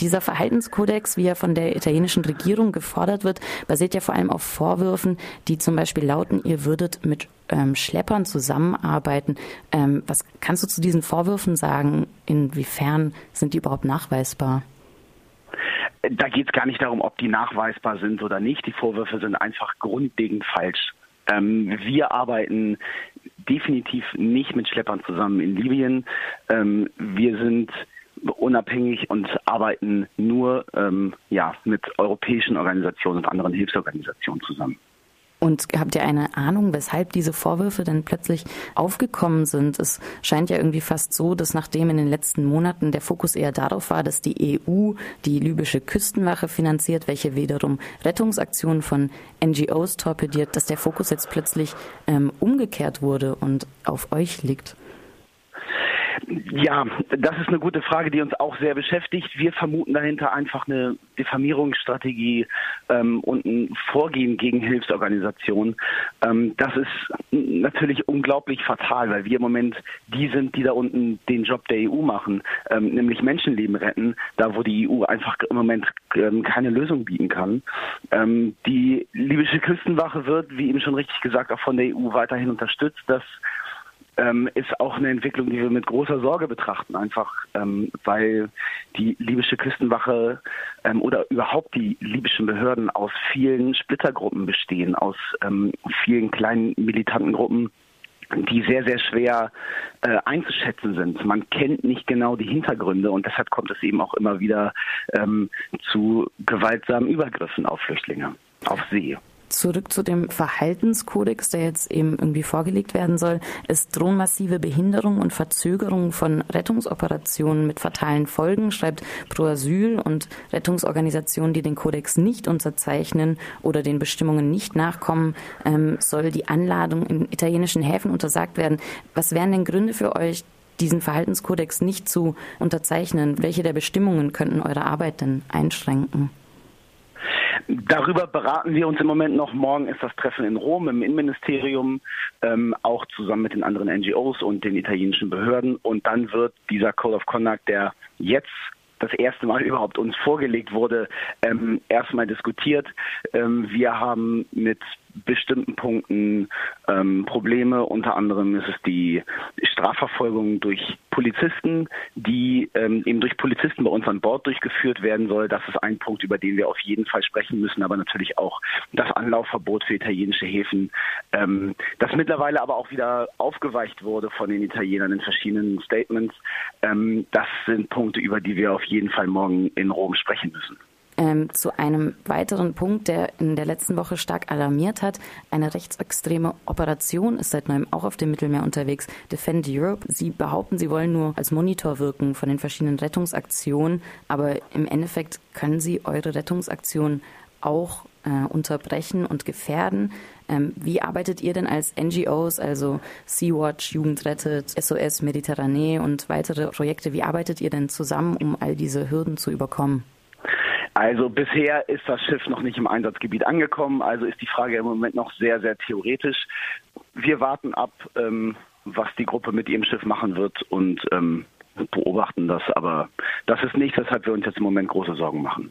Dieser Verhaltenskodex, wie er von der italienischen Regierung gefordert wird, basiert ja vor allem auf Vorwürfen, die zum Beispiel lauten, ihr würdet mit ähm, Schleppern zusammenarbeiten. Ähm, was kannst du zu diesen Vorwürfen sagen? Inwiefern sind die überhaupt nachweisbar? Da geht es gar nicht darum, ob die nachweisbar sind oder nicht. Die Vorwürfe sind einfach grundlegend falsch. Ähm, wir arbeiten definitiv nicht mit Schleppern zusammen in Libyen. Ähm, wir sind unabhängig und arbeiten nur ähm, ja, mit europäischen Organisationen und anderen Hilfsorganisationen zusammen. Und habt ihr eine Ahnung, weshalb diese Vorwürfe dann plötzlich aufgekommen sind? Es scheint ja irgendwie fast so, dass nachdem in den letzten Monaten der Fokus eher darauf war, dass die EU die libysche Küstenwache finanziert, welche wiederum Rettungsaktionen von NGOs torpediert, dass der Fokus jetzt plötzlich ähm, umgekehrt wurde und auf euch liegt. Ja, das ist eine gute Frage, die uns auch sehr beschäftigt. Wir vermuten dahinter einfach eine Diffamierungsstrategie ähm, und ein Vorgehen gegen Hilfsorganisationen. Ähm, das ist natürlich unglaublich fatal, weil wir im Moment die sind, die da unten den Job der EU machen, ähm, nämlich Menschenleben retten, da wo die EU einfach im Moment ähm, keine Lösung bieten kann. Ähm, die libysche Küstenwache wird, wie eben schon richtig gesagt, auch von der EU weiterhin unterstützt. Das ähm, ist auch eine Entwicklung, die wir mit großer Sorge betrachten, einfach ähm, weil die libysche Küstenwache ähm, oder überhaupt die libyschen Behörden aus vielen Splittergruppen bestehen, aus ähm, vielen kleinen militanten Gruppen die sehr, sehr schwer äh, einzuschätzen sind. Man kennt nicht genau die Hintergründe und deshalb kommt es eben auch immer wieder ähm, zu gewaltsamen Übergriffen auf Flüchtlinge, auf See zurück zu dem Verhaltenskodex, der jetzt eben irgendwie vorgelegt werden soll. Es drohen massive Behinderungen und Verzögerungen von Rettungsoperationen mit fatalen Folgen, schreibt Pro Asyl und Rettungsorganisationen, die den Kodex nicht unterzeichnen oder den Bestimmungen nicht nachkommen, ähm, soll die Anladung in italienischen Häfen untersagt werden. Was wären denn Gründe für euch, diesen Verhaltenskodex nicht zu unterzeichnen? Welche der Bestimmungen könnten eure Arbeit denn einschränken? Darüber beraten wir uns im Moment noch. Morgen ist das Treffen in Rom im Innenministerium, ähm, auch zusammen mit den anderen NGOs und den italienischen Behörden. Und dann wird dieser Code of Conduct, der jetzt das erste Mal überhaupt uns vorgelegt wurde, ähm, erstmal diskutiert. Ähm, wir haben mit bestimmten Punkten ähm, Probleme. Unter anderem ist es die Strafverfolgung durch Polizisten, die ähm, eben durch Polizisten bei uns an Bord durchgeführt werden soll. Das ist ein Punkt, über den wir auf jeden Fall sprechen müssen, aber natürlich auch das Anlaufverbot für italienische Häfen, ähm, das mittlerweile aber auch wieder aufgeweicht wurde von den Italienern in verschiedenen Statements. Ähm, das sind Punkte, über die wir auf jeden Fall morgen in Rom sprechen müssen. Ähm, zu einem weiteren Punkt, der in der letzten Woche stark alarmiert hat. Eine rechtsextreme Operation ist seit neuem auch auf dem Mittelmeer unterwegs. Defend Europe. Sie behaupten, sie wollen nur als Monitor wirken von den verschiedenen Rettungsaktionen, aber im Endeffekt können sie eure Rettungsaktionen auch äh, unterbrechen und gefährden. Ähm, wie arbeitet ihr denn als NGOs, also Sea-Watch, Jugend rettet, SOS Mediterranee und weitere Projekte, wie arbeitet ihr denn zusammen, um all diese Hürden zu überkommen? Also bisher ist das Schiff noch nicht im Einsatzgebiet angekommen, also ist die Frage im Moment noch sehr, sehr theoretisch. Wir warten ab, ähm, was die Gruppe mit ihrem Schiff machen wird und ähm, beobachten das, aber das ist nicht, weshalb wir uns jetzt im Moment große Sorgen machen.